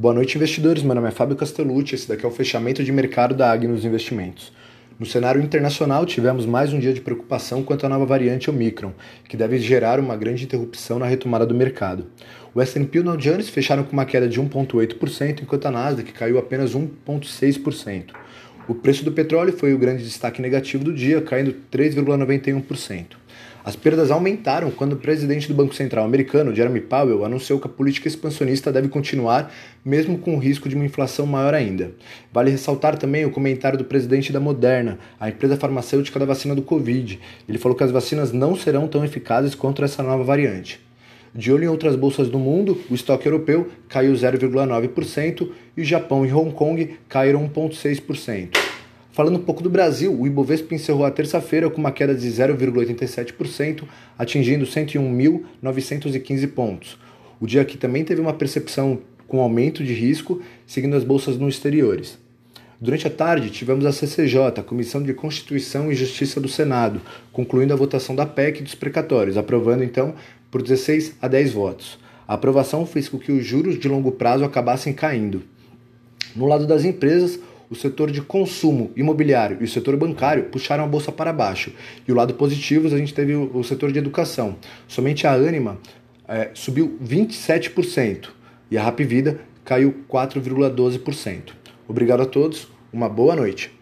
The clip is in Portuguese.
Boa noite, investidores. Meu nome é Fábio Castellucci. Esse daqui é o fechamento de mercado da Agnos Investimentos. No cenário internacional, tivemos mais um dia de preocupação quanto à nova variante Omicron, que deve gerar uma grande interrupção na retomada do mercado. O S&P e o Dow Jones fecharam com uma queda de 1,8%, enquanto a Nasdaq caiu apenas 1,6%. O preço do petróleo foi o grande destaque negativo do dia, caindo 3,91%. As perdas aumentaram quando o presidente do Banco Central americano, Jeremy Powell, anunciou que a política expansionista deve continuar, mesmo com o risco de uma inflação maior ainda. Vale ressaltar também o comentário do presidente da Moderna, a empresa farmacêutica da vacina do Covid. Ele falou que as vacinas não serão tão eficazes contra essa nova variante. De olho em outras bolsas do mundo, o estoque europeu caiu 0,9% e o Japão e Hong Kong caíram 1,6%. Falando um pouco do Brasil, o Ibovespa encerrou a terça-feira com uma queda de 0,87%, atingindo 101.915 pontos. O dia aqui também teve uma percepção com aumento de risco, seguindo as bolsas no exteriores. Durante a tarde, tivemos a CCJ, a Comissão de Constituição e Justiça do Senado, concluindo a votação da PEC dos precatórios, aprovando então por 16 a 10 votos. A aprovação fez com que os juros de longo prazo acabassem caindo. No lado das empresas, o setor de consumo imobiliário e o setor bancário puxaram a bolsa para baixo. E o lado positivo, a gente teve o, setor de educação. Somente a Anima é, subiu 27% e a Rapvida caiu 4,12%. Obrigado a todos, uma boa noite.